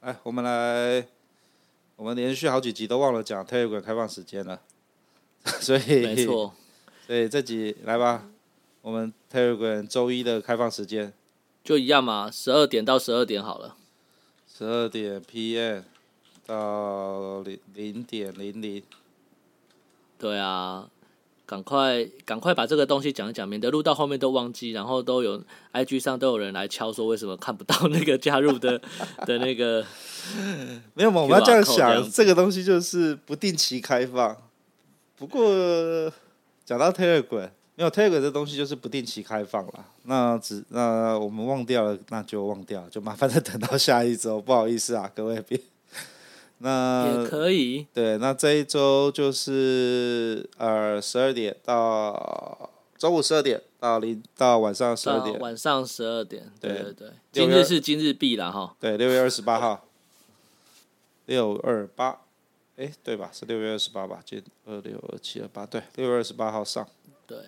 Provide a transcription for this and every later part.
哎，我们来，我们连续好几集都忘了讲 Telegram 开放时间了，所以没错，所以这集来吧，我们 Telegram 周一的开放时间。就一样嘛，十二点到十二点好了，十二点 PM 到零零点零零，对啊。赶快，赶快把这个东西讲一讲，免得录到后面都忘记，然后都有 IG 上都有人来敲说为什么看不到那个加入的 的那个。没有嘛？我们要这样想，这，这个东西就是不定期开放。不过讲到 Telegram，没有 Telegram 这东西就是不定期开放了。那只那我们忘掉了，那就忘掉，就麻烦再等到下一周。不好意思啊，各位别。那也可以，对，那这一周就是呃十二点到周五十二点到零到晚上十二点，晚上十二点，对对对，今日是今日币了哈，对，六月二十八号，六二八，哎，对吧？是六月二十八吧？今二六二七二八，对，六月二十八号上，对，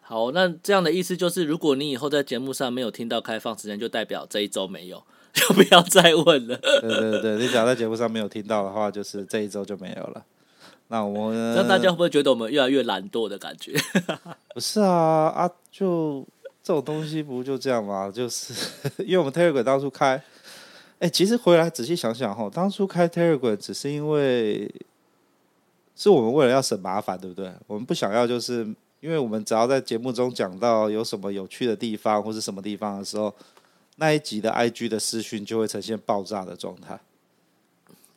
好，那这样的意思就是，如果你以后在节目上没有听到开放时间，就代表这一周没有。就不要再问了。对对对，你假如在节目上没有听到的话，就是这一周就没有了。那我们那大家会不会觉得我们越来越懒惰的感觉？不是啊啊，就这种东西不就这样吗？就是因为我们 Telegram 当初开，哎、其实回来仔细想想哈，当初开 Telegram 只是因为是我们为了要省麻烦，对不对？我们不想要，就是因为我们只要在节目中讲到有什么有趣的地方或是什么地方的时候。那一集的 IG 的私讯就会呈现爆炸的状态，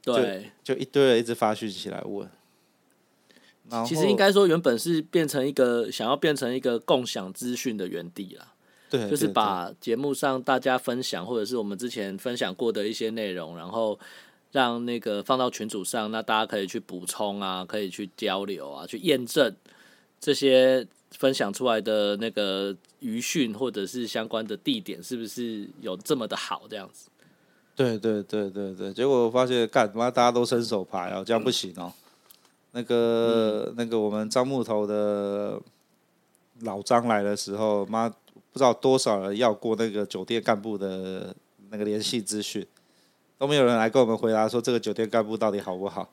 对，就一堆人一直发讯息来问。其实应该说，原本是变成一个想要变成一个共享资讯的园地啦，对，就是把节目上大家分享或者是我们之前分享过的一些内容，然后让那个放到群组上，那大家可以去补充啊，可以去交流啊，去验证这些。分享出来的那个余讯或者是相关的地点，是不是有这么的好？这样子？对对对对对。结果我发现，干嘛大家都伸手牌哦，这样不行哦。那个、嗯、那个，我们樟木头的老张来的时候，妈不知道多少人要过那个酒店干部的那个联系资讯，都没有人来跟我们回答说这个酒店干部到底好不好。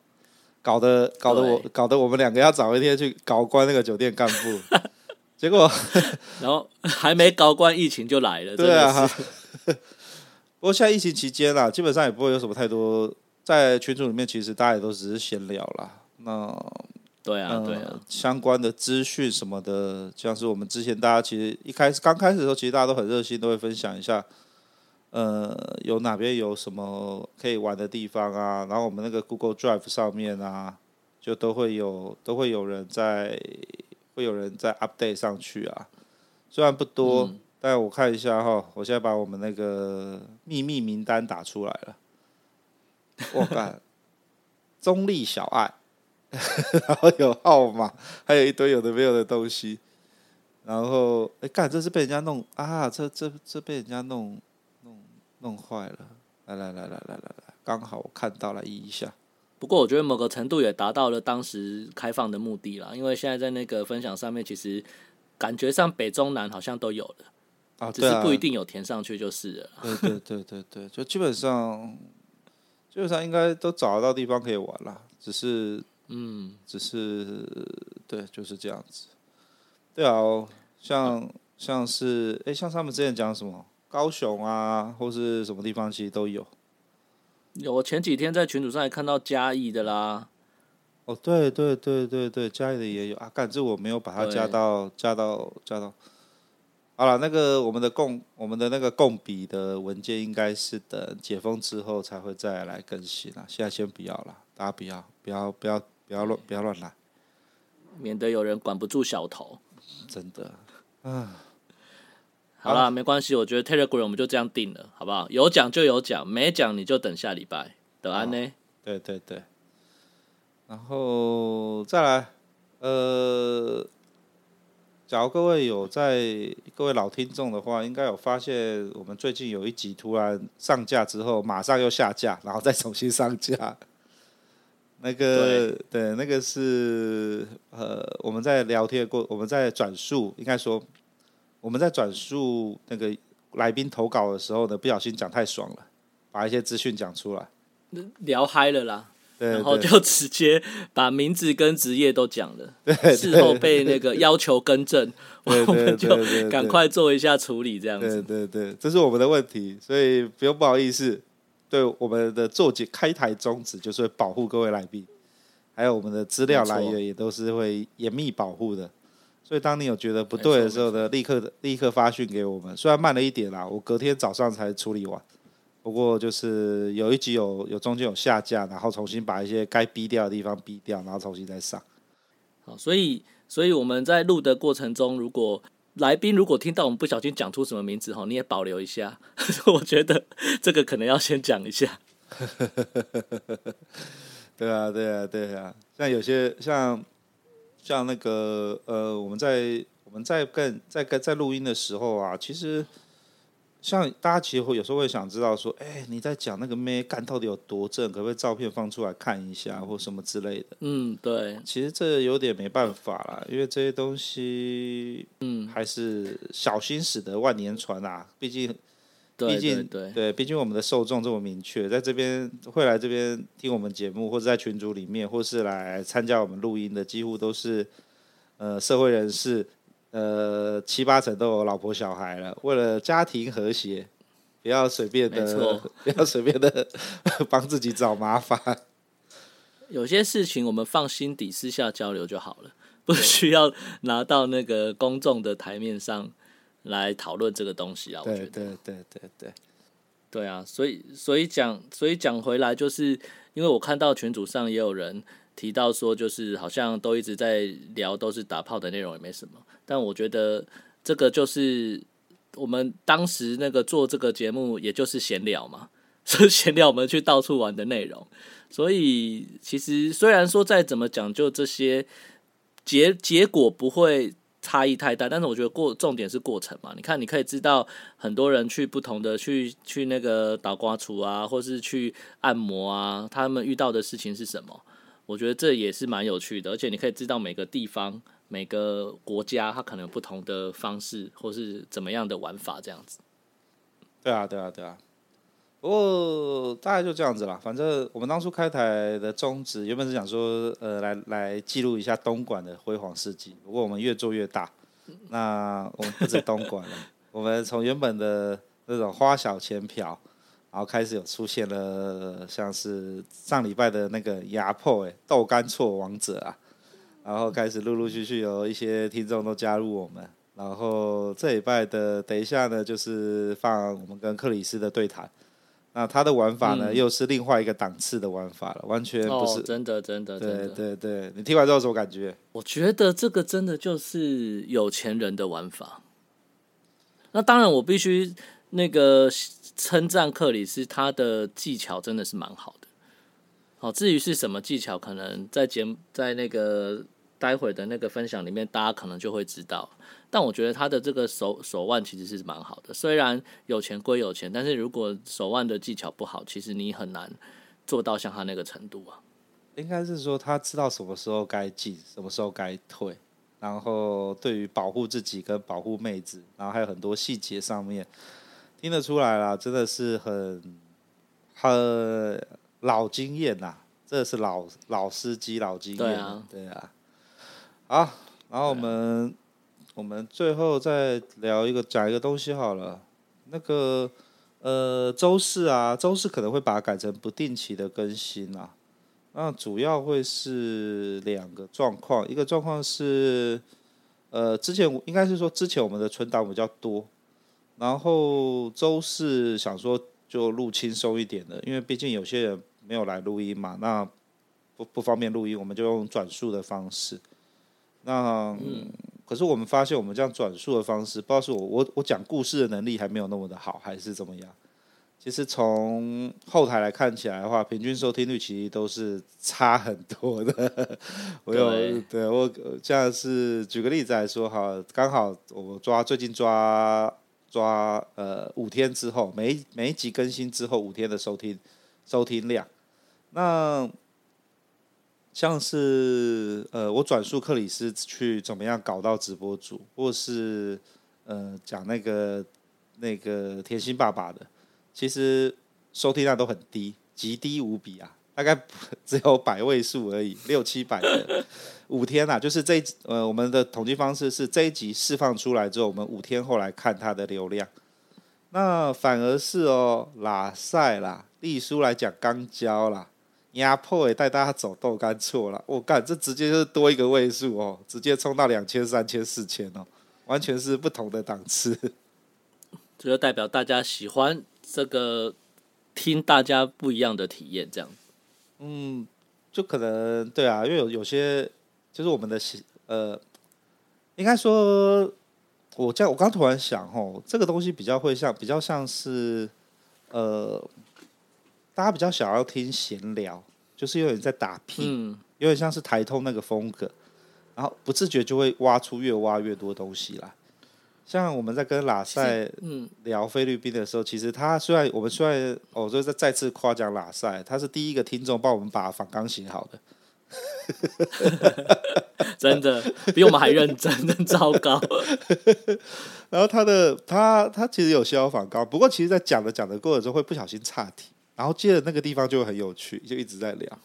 搞得搞得我搞得我们两个要找一天去搞关那个酒店干部，结果 然后还没搞关，疫情就来了。对啊，不过现在疫情期间啦，基本上也不会有什么太多在群组里面，其实大家也都只是闲聊啦。那对啊，对啊，相关的资讯什么的，像是我们之前大家其实一开始刚开始的时候，其实大家都很热心，都会分享一下。呃，有哪边有什么可以玩的地方啊？然后我们那个 Google Drive 上面啊，就都会有都会有人在，会有人在 update 上去啊。虽然不多，嗯、但我看一下哈，我现在把我们那个秘密名单打出来了。我看 中立小爱，然后有号码，还有一堆有的没有的东西。然后哎，干，这是被人家弄啊！这这这被人家弄。弄弄坏了，来来来来来来来，刚好我看到了一一下。不过我觉得某个程度也达到了当时开放的目的了，因为现在在那个分享上面，其实感觉上北中南好像都有了，啊，只是不一定有填上去就是了。对对对对对，就基本上基本上应该都找得到地方可以玩啦，只是嗯，只是对，就是这样子。对啊，像像是哎，像他们之前讲什么？高雄啊，或是什么地方，其实都有。有，我前几天在群组上也看到嘉义的啦。哦，对对对对对，嘉义的也有啊。感觉我没有把它加到加到加到。好了，那个我们的共我们的那个共笔的文件，应该是等解封之后才会再来更新啦。现在先不要了，大家不要不要不要不要乱不要乱来，免得有人管不住小头。真的，啊。好啦，没关系，我觉得 Telegram 我们就这样定了，好不好？有奖就有奖，没奖你就等下礼拜。得安呢？对对对。然后再来，呃，假如各位有在各位老听众的话，应该有发现我们最近有一集突然上架之后，马上又下架，然后再重新上架。那个对，对，那个是呃，我们在聊天过，我们在转述，应该说我们在转述那个来宾投稿的时候呢，不小心讲太爽了，把一些资讯讲出来，聊嗨了啦，对，然后就直接把名字跟职业都讲了，事后被那个要求更正，我们就赶快做一下处理，这样子，对对对，这是我们的问题，所以不用不好意思。对我们的做节开台宗旨就是保护各位来宾，还有我们的资料来源也都是会严密保护的。所以当你有觉得不对的时候呢，立刻立刻发讯给我们。虽然慢了一点啦，我隔天早上才处理完。不过就是有一集有有中间有下架，然后重新把一些该逼掉的地方逼掉，然后重新再上。好，所以所以我们在录的过程中，如果来宾如果听到我们不小心讲出什么名字哈，你也保留一下。我觉得这个可能要先讲一下。对啊，对啊，对啊。像有些像像那个呃，我们在我们在跟在跟在录音的时候啊，其实。像大家其实会有时候会想知道说，哎、欸，你在讲那个妹干到底有多正？可不可以照片放出来看一下，或什么之类的？嗯，对。其实这有点没办法啦，因为这些东西，嗯，还是小心驶得万年船啊。毕竟，毕竟，对，对，毕竟我们的受众这么明确，在这边会来这边听我们节目，或者在群组里面，或是来参加我们录音的，几乎都是呃社会人士。呃，七八成都有老婆小孩了。为了家庭和谐，不要随便的，不要随便的 帮自己找麻烦。有些事情我们放心底私下交流就好了，不需要拿到那个公众的台面上来讨论这个东西啊。我觉得，对对对对对，对啊。所以，所以讲，所以讲回来，就是因为我看到群组上也有人。提到说，就是好像都一直在聊，都是打炮的内容，也没什么。但我觉得这个就是我们当时那个做这个节目，也就是闲聊嘛，是闲聊我们去到处玩的内容。所以其实虽然说再怎么讲究这些结结果不会差异太大，但是我觉得过重点是过程嘛。你看，你可以知道很多人去不同的去去那个倒瓜厨啊，或是去按摩啊，他们遇到的事情是什么？我觉得这也是蛮有趣的，而且你可以知道每个地方、每个国家，它可能不同的方式，或是怎么样的玩法，这样子。对啊，对啊，对啊。不过大概就这样子啦。反正我们当初开台的宗旨，原本是想说，呃，来来记录一下东莞的辉煌事迹。不过我们越做越大，那我们不止东莞了，我们从原本的那种花小钱嫖。然后开始有出现了，像是上礼拜的那个压迫哎豆干错王者啊，然后开始陆陆续续有一些听众都加入我们，然后这礼拜的等一下呢，就是放我们跟克里斯的对谈，那他的玩法呢，又是另外一个档次的玩法了，完全不是真的真的真的，对对对，你听完之后什么感觉？我觉得这个真的就是有钱人的玩法，那当然我必须那个。称赞克里斯，他的技巧真的是蛮好的。好，至于是什么技巧，可能在节目在那个待会的那个分享里面，大家可能就会知道。但我觉得他的这个手手腕其实是蛮好的。虽然有钱归有钱，但是如果手腕的技巧不好，其实你很难做到像他那个程度啊。应该是说他知道什么时候该进，什么时候该退，然后对于保护自己跟保护妹子，然后还有很多细节上面。听得出来啦，真的是很很老经验呐，这是老老司机老经验。对啊，对啊。好，然后我们、我们最后再聊一个讲一个东西好了。那个呃，周四啊，周四可能会把它改成不定期的更新啊。那主要会是两个状况，一个状况是呃，之前应该是说之前我们的存档比较多。然后周四想说就录轻松一点的，因为毕竟有些人没有来录音嘛，那不不方便录音，我们就用转述的方式。那、嗯、可是我们发现，我们这样转述的方式，不知道是我我我讲故事的能力还没有那么的好，还是怎么样？其实从后台来看起来的话，平均收听率其实都是差很多的。我有对，对我像是举个例子来说哈，刚好我抓最近抓抓呃五天之后，每一每一集更新之后五天的收听收听量，那像是呃我转述克里斯去怎么样搞到直播主，或是呃讲那个那个甜心爸爸的。其实收听量都很低，极低无比啊，大概 只有百位数而已，六七百的五天啊，就是这一呃我们的统计方式是这一集释放出来之后，我们五天后来看它的流量，那反而是哦拉赛啦，丽叔来讲刚交啦，压迫也带大家走豆干错了，我干这直接就是多一个位数哦，直接冲到两千、三千、四千哦，完全是不同的档次，这就代表大家喜欢。这个听大家不一样的体验，这样，嗯，就可能对啊，因为有有些就是我们的呃，应该说，我这样我刚突然想哦，这个东西比较会像比较像是呃，大家比较想要听闲聊，就是有点在打屁，嗯，有点像是台通那个风格，然后不自觉就会挖出越挖越多东西来。像我们在跟拉塞聊菲律宾的时候，其实他虽然我们虽然哦，就在再次夸奖拉塞，他是第一个听众帮我们把访纲写好的，真的比我们还认真，真糟糕。然后他的他他其实有写好反纲，不过其实，在讲的讲的过程中会不小心岔题，然后接着那个地方就很有趣，就一直在聊。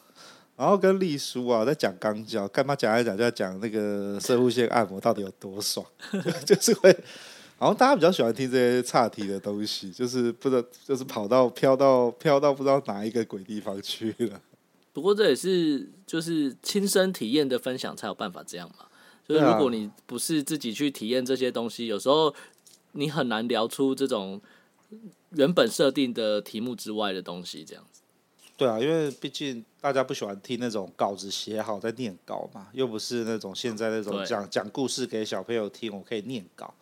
然后跟丽叔啊在讲肛交，干嘛讲来讲就要讲那个摄护腺按摩到底有多爽，就是会，然后大家比较喜欢听这些岔题的东西，就是不知道，就是跑到飘到飘到不知道哪一个鬼地方去了。不过这也是就是亲身体验的分享才有办法这样嘛。就是如果你不是自己去体验这些东西，有时候你很难聊出这种原本设定的题目之外的东西，这样子。对啊，因为毕竟大家不喜欢听那种稿子写好再念稿嘛，又不是那种现在那种讲讲故事给小朋友听，我可以念稿。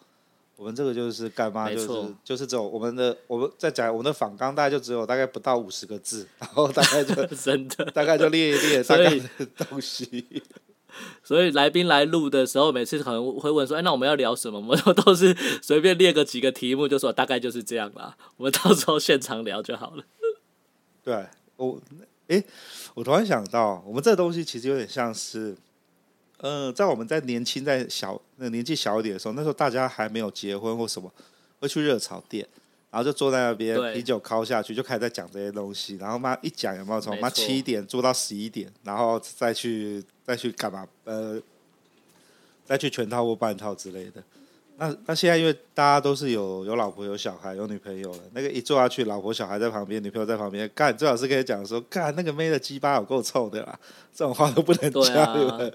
我们这个就是干妈？就是就是这种我们的我们在讲我们的访纲，大概就只有大概不到五十个字，然后大概就 真的大概就列一列大概的东西。所以来宾来录的时候，每次可能会问说：“哎，那我们要聊什么？”我们都是随便列个几个题目，就说大概就是这样啦。我们到时候现场聊就好了。对。我，哎，我突然想到，我们这个东西其实有点像是，呃，在我们在年轻、在小那年纪小一点的时候，那时候大家还没有结婚或什么，会去热炒店，然后就坐在那边，啤酒敲下去，就开始在讲这些东西，然后妈一讲有没有从妈七点坐到十一点，然后再去再去干嘛？呃，再去全套或半套之类的。那那现在因为大家都是有有老婆有小孩有女朋友了，那个一坐下去，老婆小孩在旁边，女朋友在旁边，干最好是可以讲说，干那个妹的鸡巴有够臭的啦，这种话都不能讲。对啊，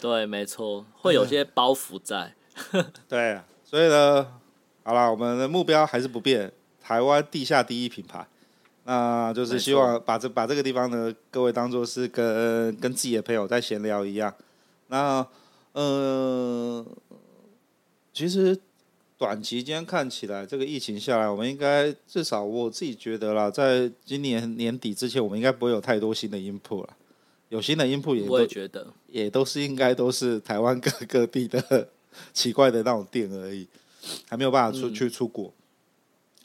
对，没错，会有些包袱在。对，所以呢，好了，我们的目标还是不变，台湾地下第一品牌，那就是希望把这把这个地方呢，各位当做是跟跟自己的朋友在闲聊一样。那嗯。呃其实短期间看起来，这个疫情下来，我们应该至少我自己觉得啦，在今年年底之前，我们应该不会有太多新的 input 了。有新的 input 也，我也觉得也都是应该都是台湾各各地的 奇怪的那种店而已，还没有办法出去出国，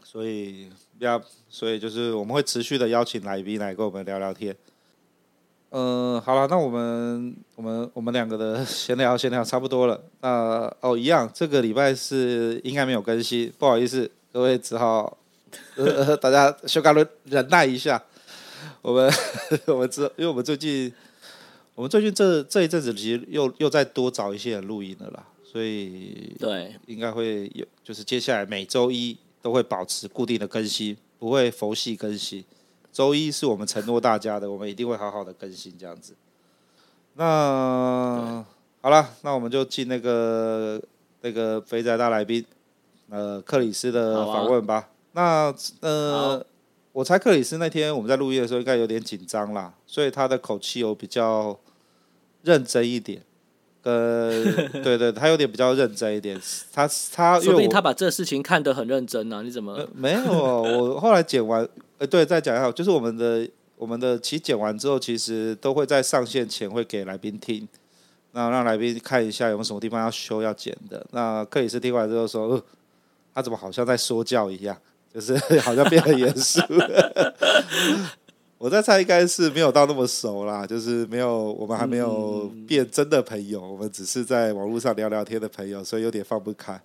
所以要所以就是我们会持续的邀请来宾来跟我们聊聊天。嗯，好了，那我们我们我们两个的 闲聊闲聊差不多了。那哦，一样，这个礼拜是应该没有更新，不好意思，各位只好呃 大家修改了忍耐一下。我们 我们知，因为我们最近我们最近这这一阵子其实又又再多找一些人录音了啦，所以对，应该会有，就是接下来每周一都会保持固定的更新，不会佛系更新。周一是我们承诺大家的，我们一定会好好的更新这样子。那好了，那我们就进那个那个肥仔大来宾，呃，克里斯的访问吧。啊、那呃，我猜克里斯那天我们在录音的时候应该有点紧张啦，所以他的口气有比较认真一点，跟呃，对对，他有点比较认真一点。他他，说不定他把这事情看得很认真呢、啊。你怎么、呃、没有？我后来剪完，呃，对，再讲一下，就是我们的我们的其实剪完之后，其实都会在上线前会给来宾听，那让来宾看一下有没有什么地方要修要剪的。那克里斯听完之后说，呃，他怎么好像在说教一样，就是好像变得严肃。我在猜应该是没有到那么熟啦，就是没有我们还没有变真的朋友，嗯、我们只是在网络上聊聊天的朋友，所以有点放不开。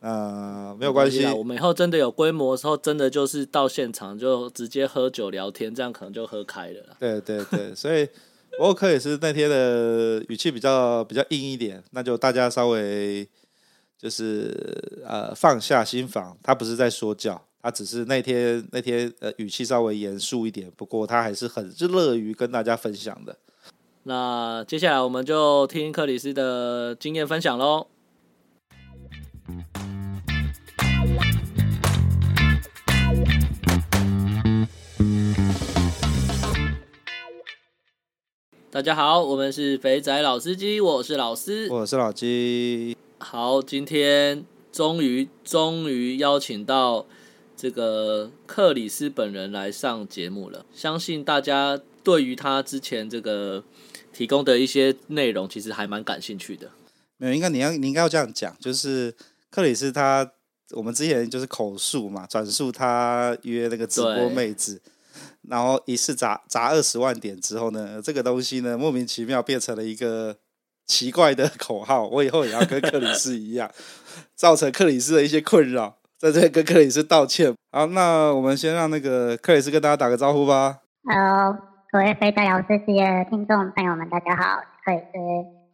啊，没有关系，我们以后真的有规模的时候，真的就是到现场就直接喝酒聊天，这样可能就喝开了。对对对，所以不过克也是那天的语气比较比较硬一点，那就大家稍微就是呃放下心防，他不是在说教。他只是那天那天呃语气稍微严肃一点，不过他还是很乐于跟大家分享的。那接下来我们就听克里斯的经验分享喽。大家好，我们是肥仔老司机，我是老司，我是老鸡。好，今天终于终于邀请到。这个克里斯本人来上节目了，相信大家对于他之前这个提供的一些内容，其实还蛮感兴趣的。没有，应该你要你应该要这样讲，就是克里斯他，我们之前就是口述嘛，转述他约那个直播妹子，然后一次砸砸二十万点之后呢，这个东西呢莫名其妙变成了一个奇怪的 口号，我以后也要跟克里斯一样，造成克里斯的一些困扰。在这跟克里斯道歉。好，那我们先让那个克里斯跟大家打个招呼吧。Hello，各位肥仔老司机的听众朋友们，大家好，克里斯，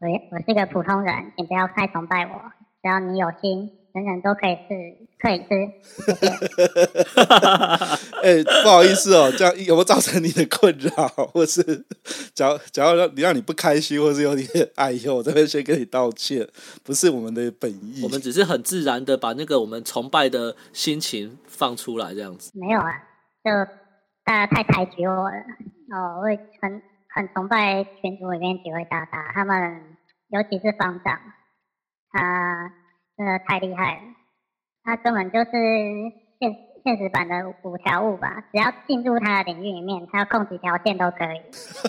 我我是一个普通人，请不要太崇拜我，只要你有心，人人都可以吃，可以吃，哎、欸，不好意思哦，这样有没有造成你的困扰，或是假如假如让你让你不开心，或是有点哎呦，我这边先跟你道歉，不是我们的本意，我们只是很自然的把那个我们崇拜的心情放出来，这样子。没有啊，就大家太抬举我了。哦，我很很崇拜群组里面几位大大，他们尤其是方丈，他真的太厉害了。他根本就是现现实版的五条悟吧？只要进入他的领域里面，他要控几条线都可以。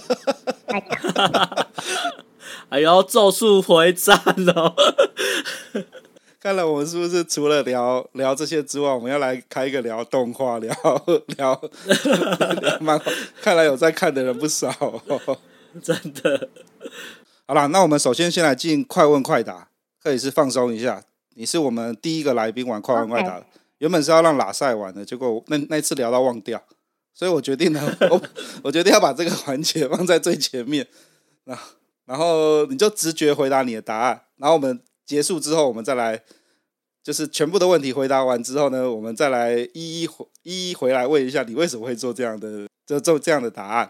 太强！哎呦，咒术回战哦！看来我们是不是除了聊聊这些之外，我们要来开一个聊动画、聊聊 聊漫画？看来有在看的人不少，真的。好了，那我们首先先来进快问快答，可以是放松一下。你是我们第一个来宾玩快问快答的，原本是要让拉塞玩的，结果那那次聊到忘掉，所以我决定呢，我我决定要把这个环节放在最前面，然后然后你就直觉回答你的答案，然后我们结束之后，我们再来就是全部的问题回答完之后呢，我们再来一一回一一回来问一下你为什么会做这样的就做这样的答案。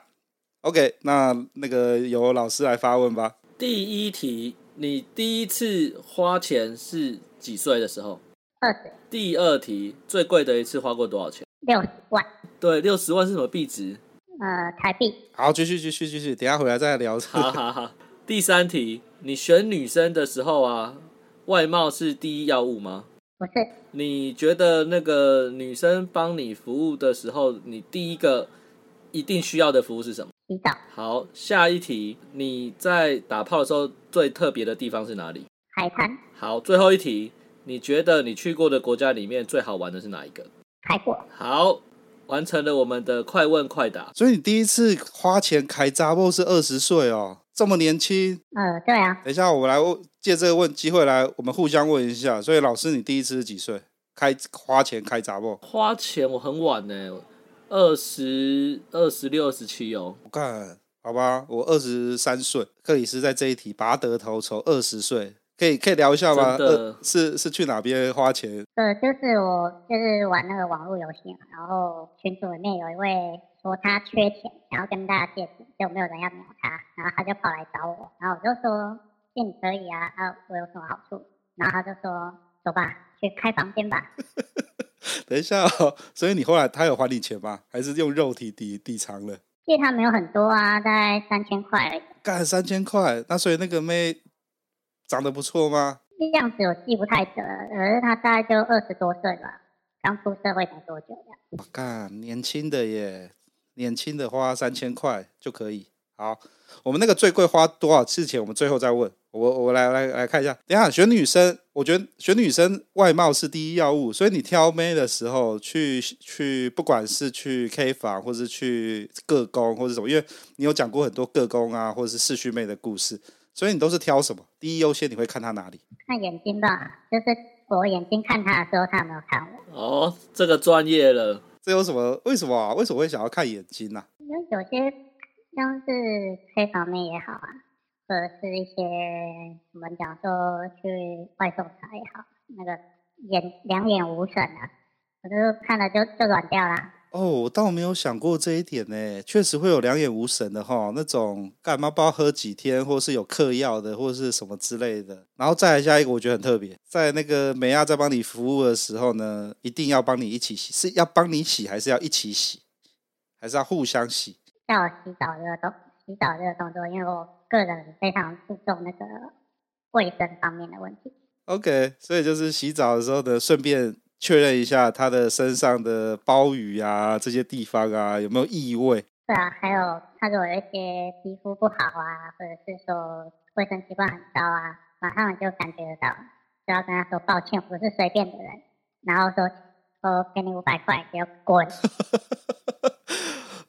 OK，那那个由老师来发问吧。第一题，你第一次花钱是？几岁的时候？二十。第二题，最贵的一次花过多少钱？六十万。对，六十万是什么币值？呃，台币。好，继续继续继续，等下回来再聊。好好好。第三题，你选女生的时候啊，外貌是第一要务吗？不是。你觉得那个女生帮你服务的时候，你第一个一定需要的服务是什么？洗澡。好，下一题，你在打炮的时候最特别的地方是哪里？海滩。好，最后一题，你觉得你去过的国家里面最好玩的是哪一个？开过。好，完成了我们的快问快答。所以你第一次花钱开查某是二十岁哦，这么年轻。嗯、呃，对啊。等一下，我们来借这个问机会来，我们互相问一下。所以老师，你第一次是几岁？开花钱开查某？花钱我很晚呢，二十二十六、二十七哦。我看，好吧，我二十三岁。克里斯在这一题拔得头筹，二十岁。可以可以聊一下吗？呃、是是去哪边花钱？呃，就是我就是玩那个网络游戏嘛，然后群组里面有一位说他缺钱，想要跟大家借钱，就没有人要鸟他，然后他就跑来找我，然后我就说借你可以啊，啊，我有什么好处？然后他就说走吧，去开房间吧。等一下哦，所以你后来他有还你钱吗？还是用肉体抵抵偿了？借他没有很多啊，大概三千块而已。干三千块，那所以那个妹。长得不错吗？样子我记不太得，可是他大概就二十多岁吧，刚出社会才多久呀。我靠，年轻的耶，年轻的花三千块就可以。好，我们那个最贵花多少次钱？我们最后再问。我我来来来看一下。等一下选女生，我觉得选女生外貌是第一要务，所以你挑妹的时候去去，不管是去 K 房，或是去个工，或者什么，因为你有讲过很多个工啊，或者是视讯妹的故事，所以你都是挑什么？第一优先你会看他哪里？看眼睛吧，就是我眼睛看他的时候，他有没有看我？哦，这个专业了。这有什么？为什么啊？为什么会想要看眼睛呢、啊？因为有些。像是黑房妹也好啊，或者是一些我们讲说去外送茶也好，那个眼两眼无神啊，我就看了就就软掉啦。哦，我倒没有想过这一点呢，确实会有两眼无神的哈，那种干嘛不知道喝几天，或是有嗑药的，或是什么之类的。然后再来下一个，我觉得很特别，在那个美亚在帮你服务的时候呢，一定要帮你一起洗，是要帮你洗，还是要一起洗，还是要互相洗？在我洗澡这个动洗澡这个动作，因为我个人非常注重那个卫生方面的问题。OK，所以就是洗澡的时候呢，顺便确认一下他的身上的包雨啊，这些地方啊有没有异味。对啊，还有他如果有一些皮肤不好啊，或者是说卫生习惯很糟啊，马上就感觉得到，就要跟他说抱歉，我不是随便的人，然后说说给你五百块，给我滚。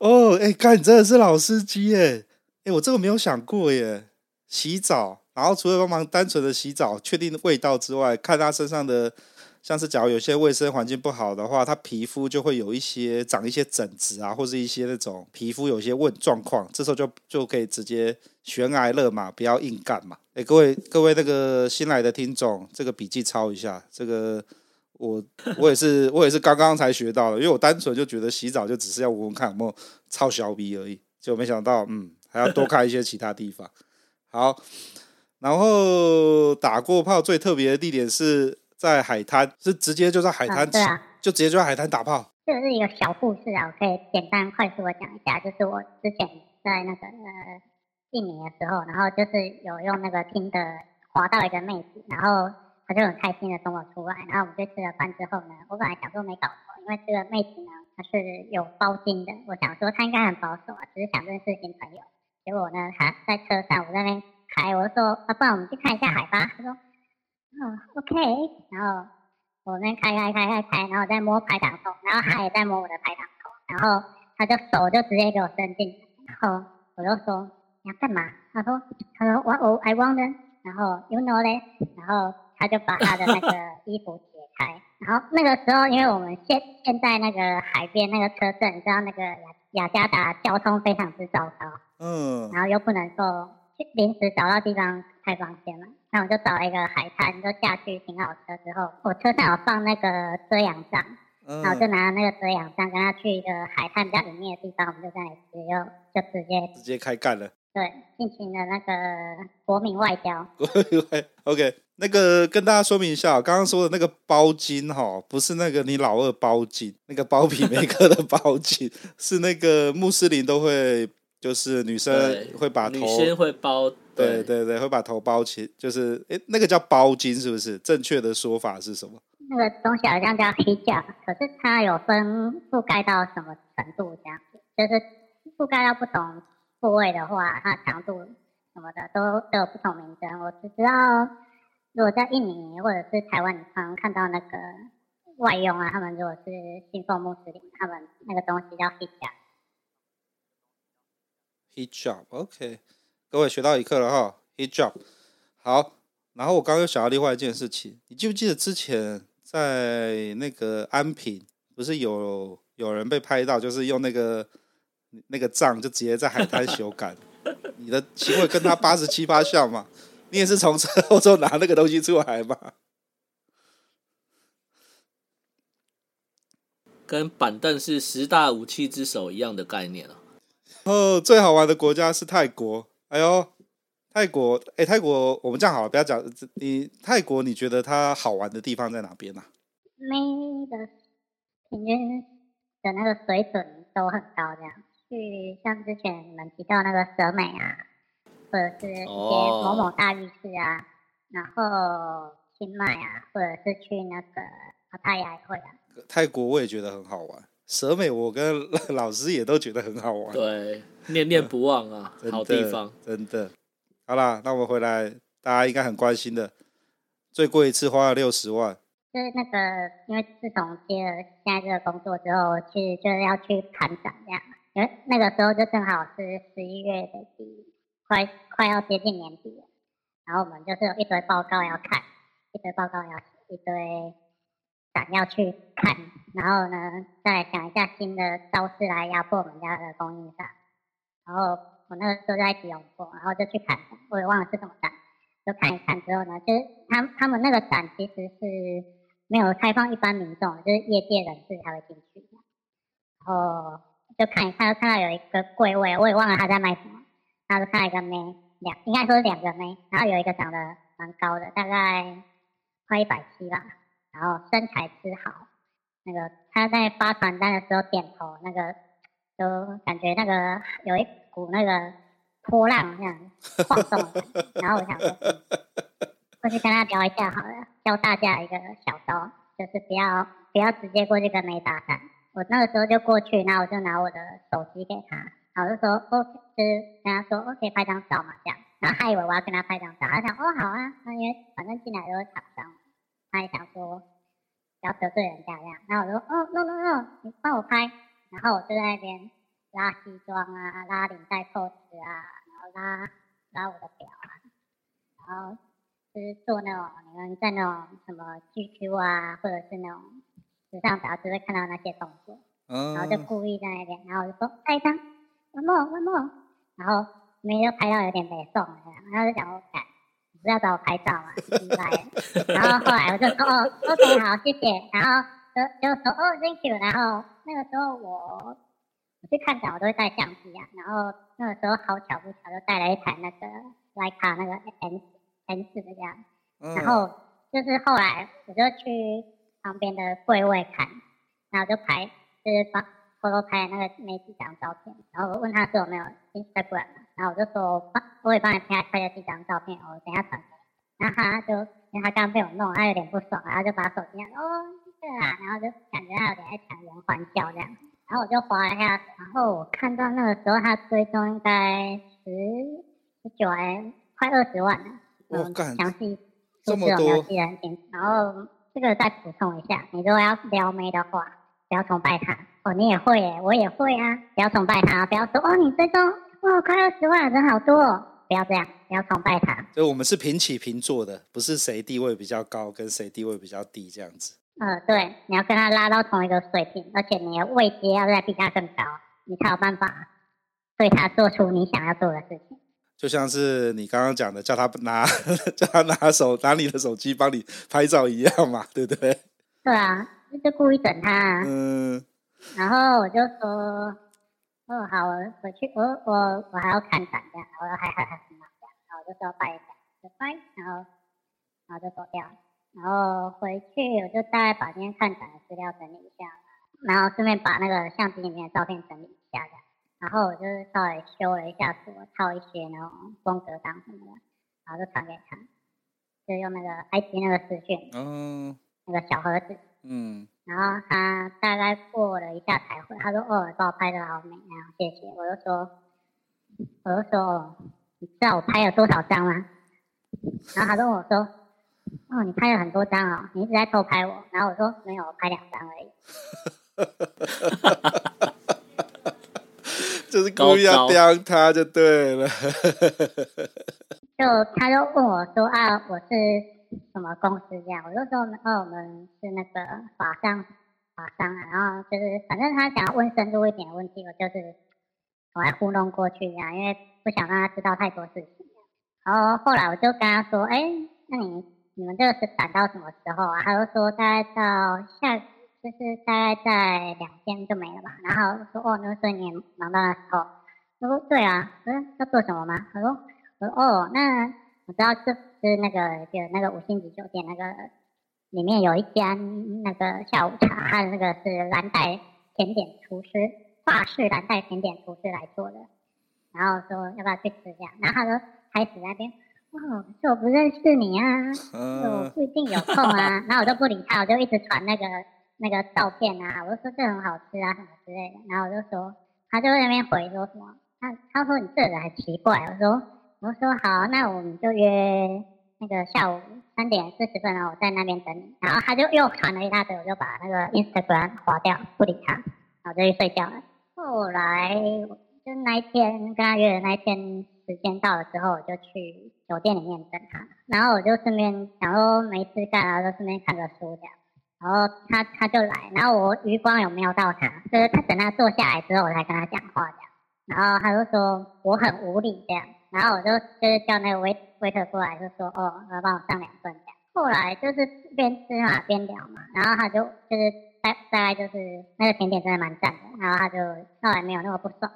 哦，哎，干，你真的是老司机耶！哎，我这个没有想过耶。洗澡，然后除了帮忙单纯的洗澡，确定味道之外，看他身上的，像是假如有些卫生环境不好的话，他皮肤就会有一些长一些疹子啊，或是一些那种皮肤有些问状况，这时候就就可以直接悬崖勒马，不要硬干嘛。哎，各位各位那个新来的听众，这个笔记抄一下，这个。我我也是我也是刚刚才学到的，因为我单纯就觉得洗澡就只是要闻闻看有没有臭小逼而已，就没想到嗯还要多看一些其他地方。好，然后打过炮最特别的地点是在海滩，是直接就在海滩，对啊，就直接就在海滩打炮。这是一个小故事啊，我可以简单快速的讲一下，就是我之前在那个呃印尼的时候，然后就是有用那个听的滑到一个妹子，然后。她就很开心的跟我出来，然后我们就吃了饭之后呢，我本来想说没搞错，因为这个妹子呢，她是有包金的，我想说她应该很保守啊，只是想认识新朋友。结果呢，她在车上，我在那边开，我就说啊，不然我们去看一下海吧。他说，嗯，OK。然后我那边开开开开开，然后我在摸排挡口，然后他也在摸我的排挡口，然后他就手就直接给我伸进，然后我就说你要干嘛？他说他说我我 I want，然后 You know 嘞，然后。他就把他的那个 衣服解开，然后那个时候，因为我们现现在那个海边那个车震，你知道那个雅雅加达交通非常之糟糕，嗯，然后又不能够去临时找到地方开房间嘛，那我就找了一个海滩，就下去停好车之后，我车上有放那个遮阳帐，嗯，然后就拿那个遮阳帐跟他去一个海滩比较隐秘的地方，我们就在那里直接就直接直接开干了，对，进行了那个国民外交，国民外，OK。那个跟大家说明一下，刚刚说的那个包巾哈，不是那个你老二包巾，那个包皮没割的包巾，是那个穆斯林都会，就是女生会把头，女生会包，对对对，会把头包起，就是诶，那个叫包巾是不是？正确的说法是什么？那个东西好像叫 hijab，可是它有分覆盖到什么程度这样子，就是覆盖到不同部位的话，它强度什么的都都有不同名称，我只知道。如果在印尼或者是台湾，你常常看到那个外佣啊，他们如果是信奉穆斯林，他们那个东西叫 hijab。hijab，OK，各位学到一课了哈，hijab。好，然后我刚刚又想到另外一件事情，你记不记得之前在那个安平，不是有有人被拍到，就是用那个那个杖就直接在海滩修改，你的行为跟他八十七八像嘛？你也是从车后座拿那个东西出来吗？跟板凳是十大武器之首一样的概念啊。哦，最好玩的国家是泰国。哎呦，泰国，哎、欸，泰国，我们这样好了，不要讲你泰国，你觉得它好玩的地方在哪边呢、啊？每个平均的那个水准都很高，这样。去像之前你们提到那个蛇美啊。或者是一些某某大浴室啊，然后清迈啊，或者是去那个帕塔亚也会啊。泰国我也觉得很好玩，蛇美我跟老师也都觉得很好玩。对，念念不忘啊，好地方，真的。好啦，那我们回来，大家应该很关心的，最贵一次花了六十万。就是那个，因为自从接了现在这个工作之后，去就是要去看展这样。因为那个时候就正好是十一月的底，快快要接近年底了。然后我们就是有一堆报告要看，一堆报告要写，一堆展要去看。然后呢，再想一下新的招式来压迫我们家的供应商。然后我那个时候在吉隆坡，然后就去看，我也忘了是什么展，就看一看之后呢，就是他他们那个展其实是没有开放一般民众，就是业界人士才会进去。然后就看一看，就看到有一个柜位，我也忘了他在卖什么。然后就看到一个妹。两应该说是两个妹，然后有一个长得蛮高的，大概快一百七吧，然后身材之好，那个他在发传单的时候点头，那个都感觉那个有一股那个波浪这样晃动，然后我想说，过去跟他聊一下好了，教大家一个小招，就是不要不要直接过去跟妹搭讪。我那个时候就过去，然后我就拿我的手机给他。然后我就说，OK，就是跟他说，OK，拍张照嘛，这样。然后他以为我要跟他拍张照，他想，哦，好啊，那因为反正进来都是厂商，他也想说不要得罪人家这样。然后我说，哦，no no no，你帮我拍。然后我就在那边拉西装啊，拉领带扣子啊，然后拉拉我的表啊，然后就是做那种你们在那种什么 GQ 啊，或者是那种时尚杂志会看到那些动作，然后就故意在那边，然后我就说拍一张。one more one more，然后没有拍到有点没送，然后就想我改，你不是要找我拍照吗？然后后来我就说哦，OK 好，谢谢，然后就就说哦，thank you，然后那个时候我我去看展，我都会带相机啊，然后那个时候好巧不巧就带了一台那个徕卡那个 N N 四的这样，然后就是后来我就去旁边的柜位看，然后就拍就是放。偷偷拍那个那几张照片，然后我问他是有没有 Instagram，然后我就说帮，我也帮你拍拍了几张照片，我等下传给你。然后他就因为他刚被我弄，他有点不爽，然后就把手机拿哦，对啊，然后就感觉他有点在强颜欢笑这样。然后我就滑一下，然后我看到那个时候他追踪应该十十九哎，快二十万了。我详细数字有没有记得很清楚？然后这个再补充一下，你如果要撩妹的话，不要崇拜他。哦，你也会耶，我也会啊！不要崇拜他，不要说哦，你最终哇，快二十万人好多，哦，不要这样，不要崇拜他。就我们是平起平坐的，不是谁地位比较高跟谁地位比较低这样子。呃，对，你要跟他拉到同一个水平，而且你的位阶要再比他更高，你才有办法对他做出你想要做的事情。就像是你刚刚讲的，叫他拿 叫他拿手拿你的手机帮你拍照一样嘛，对不对？对啊，就故意整他啊。嗯。然后我就说，哦好，我我去，我我我还要看展这样，我说还还还很忙这样，然后我就说拜一拜，就拜，然后然后就走掉，然后回去我就大概把今天看展的资料整理一下，然后顺便把那个相机里面的照片整理一下这样，然后我就稍微修了一下图，套一些那种风格档什么的，然后就传给他，就用那个 I P 那个视讯，嗯，那个小盒子，嗯。然后他大概过了一下才回，他说：“哦，帮我拍的好美，然后谢谢。”我就说：“我就说，哦，你知道我拍了多少张吗？”然后他跟我说：“哦，你拍了很多张哦，你一直在偷拍我。”然后我说：“没有，我拍两张而已。”就是故意要刁他就对了。就他就问我说：“啊，我是。”什么公司这样？我就说，哦，我们是那个法商，法商啊。然后就是，反正他想要问深入一点的问题，我就是我还糊弄过去这样，因为不想让他知道太多事情。然后后来我就跟他说，哎，那你你们这个是展到什么时候啊？他就说大概到下，就是大概在两天就没了吧。然后我说，哦，那所以你忙到那时候？我说对啊。嗯要做什么吗？他说，我说哦，那我知道这。是那个，就那个五星级酒店那个里面有一家那个下午茶，他的那个是蓝带甜点厨师，法式蓝带甜点厨师来做的。然后说要不要去吃一下，然后他说开始那边，哦，是我不认识你啊，我不一定有空啊。然后我就不理他，我就一直传那个那个照片啊，我就说这很好吃啊什么之类的。然后我就说，他就在那边回说什么，他他说你这人很奇怪。我说我说好，那我们就约那个下午三点四十分，然后我在那边等你。然后他就又传了一大堆，我就把那个 Instagram 划掉，不理他，然后就去睡觉了。后来就那一天跟他约的那一天。时间到了之后，我就去酒店里面等他，然后我就顺便想说没事干啊，就顺便看个书这样。然后他他就来，然后我余光有瞄到他，就是他等他坐下来之后，我才跟他讲话这样。然后他就说我很无理这样，然后我就就是叫那个威威特过来，就说哦，要帮我上两份这样。后来就是边吃嘛边聊嘛，然后他就就是大大概就是那个甜点真的蛮赞的，然后他就后来没有那么不爽。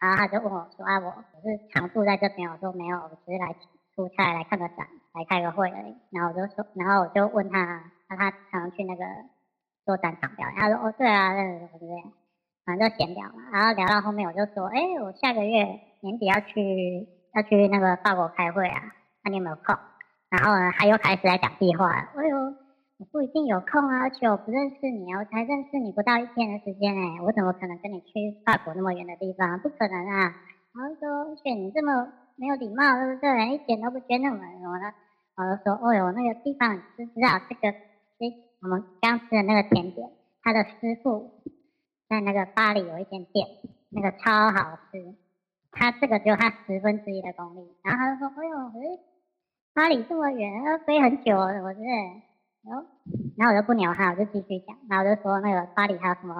然后他就问我说：“啊，我我是常住在这边。”我说：“没有，我只是来出差来看个展，来开个会而已。”然后我就说，然后我就问他，那他常去那个做展场表演。他说：“哦，对啊，那个什么这样。”反正就闲聊嘛。然后聊到后面，我就说：“哎，我下个月年底要去要去那个法国开会啊，那你有没有空？”然后呢，他又开始在讲计划了。哎呦！我不一定有空啊，而且我不认识你啊，我才认识你不到一天的时间哎，我怎么可能跟你去法国那么远的地方？不可能啊！然后说，而且你这么没有礼貌，对不对？一点都不觉得那么什么的。我就说，哦哟，那个地方你知不知道？这个，诶，我们刚吃的那个甜点，他的师傅在那个巴黎有一间店，那个超好吃。他这个只有他十分之一的功力。然后他就说，哎呦，诶，巴黎这么远，要飞很久，是不是？然后，然后我就不鸟他，我就继续讲。然后我就说那个巴黎还有什么，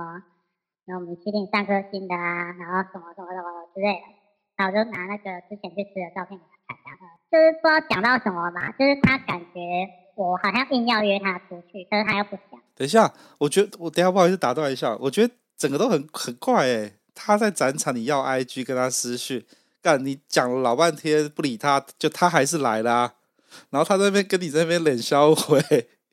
然后米其林三颗星的啊，然后什么什么什么之类的。然后我就拿那个之前去吃的照片给他看，然后就是不知道讲到什么吧，就是他感觉我好像硬要约他出去，可是他又不想。等一下，我觉得我等下不好意思打断一下，我觉得整个都很很怪哎。他在展场，你要 IG 跟他私讯，干你讲了老半天不理他，就他还是来啦、啊。然后他在那边跟你在那边冷笑回。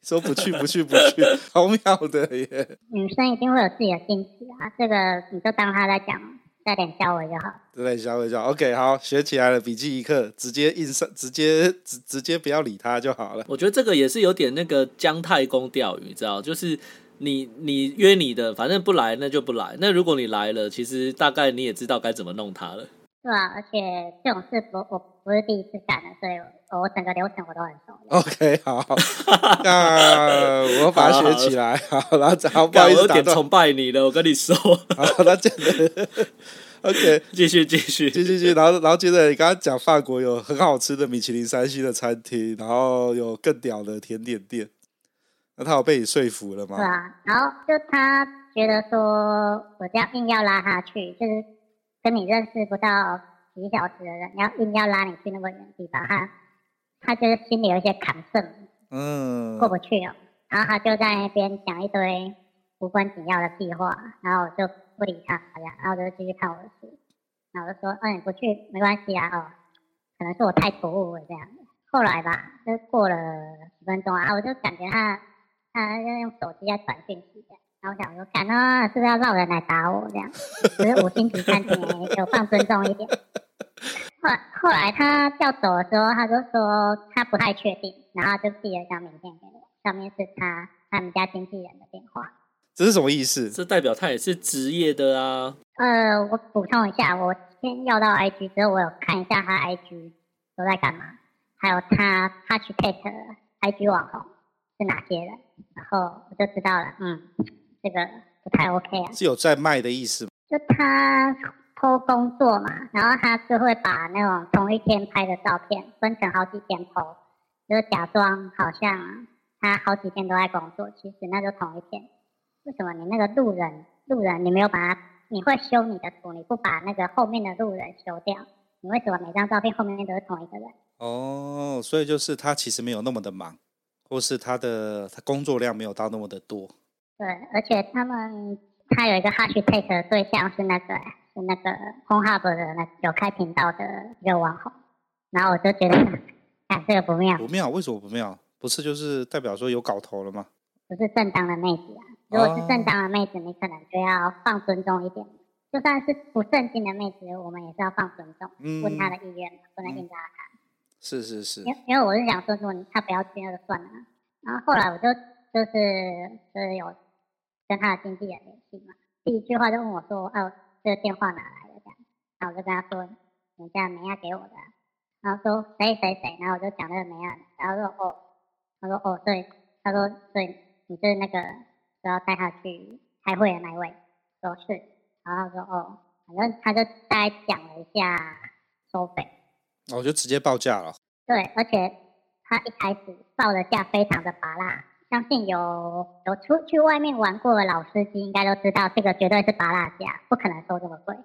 说不去不去不去，好妙的耶！女生一定会有自己的矜持啊，这个你就当他在讲，带点笑味就好。带点笑味就好。OK，好，学起来了，笔记一课，直接印上，直接直直接不要理他就好了。我觉得这个也是有点那个姜太公钓鱼，你知道，就是你你约你的，反正不来那就不来。那如果你来了，其实大概你也知道该怎么弄他了。对啊，而且这种事我我不是第一次干了，所以我，整个流程我都很熟。OK，好，那我把它学起来。好，好，然后好，不好意思，我有点崇拜你了，我跟你说。好，那这样 OK，继续继续继续继续，然后然后接着你刚刚讲法国有很好吃的米其林三星的餐厅，然后有更屌的甜点店，那他有被你说服了吗？对啊，然后就他觉得说我这样硬要拉他去，就是。跟你认识不到几小时的人，要硬要拉你去那么远的地方，他他就是心里有一些坎胜，嗯，过不去哦。然后他就在那边讲一堆无关紧要的屁话，然后我就不理他，好像，然后我就继续看我的书。然后我就说，嗯，不去没关系啊，哦，可能是我太突兀了这样。后来吧，就过了几分钟啊，我就感觉他他要用手机在传讯息的。然后我想说，看啊，是不是要让人来打我这样？只是五星级餐厅，有放尊重一点。后来后来他要走的时候，他就说他不太确定，然后就递了一张名片给我，上面是他他们家经纪人的电话。这是什么意思？这代表他也是职业的啊。呃，我补充一下，我先要到 IG 之后，我有看一下他 IG 都在干嘛，还有他他去 take IG 网红是哪些人，然后我就知道了，嗯。这个不太 OK 啊，是有在卖的意思吗？就他 po 工作嘛，然后他就会把那种同一天拍的照片分成好几天 po，就是假装好像他好几天都在工作，其实那就同一天。为什么你那个路人路人你没有把他，你会修你的图，你不把那个后面的路人修掉？你为什么每张照片后面都是同一个人？哦，所以就是他其实没有那么的忙，或是他的他工作量没有到那么的多。对，而且他们他有一个 hashtag 的对象是那个是那个 Pornhub 的那有开频道的一个网红，然后我就觉得，哎，这个不妙。不妙？为什么不妙？不是就是代表说有搞头了吗？不是正当的妹子啊！如果是正当的妹子，你可能就要放尊重一点。就算是不正经的妹子，我们也是要放尊重，嗯、问她的意愿，不能硬拉她。是是是。因因为我是想说，如果他不要去，那就算了。然后后来我就就是就是有跟他的经纪人联系嘛，第一句话就问我说：“哦，这个电话哪来的？”这样，然后我就跟他说：“你家美亚给我的。”然后说：“谁谁谁？”然后我就讲那个美亚，然后说：“哦。”他说：“哦，对。”他说：“对，你是那个说要带他去开会的那一位。”说是，然后他说：“哦。”反正他就大概讲了一下收费，我就直接报价了。对，而且他一开始报的价非常的拔辣，相信有有出去外面玩过的老司机应该都知道，这个绝对是拔辣价，不可能收这么贵。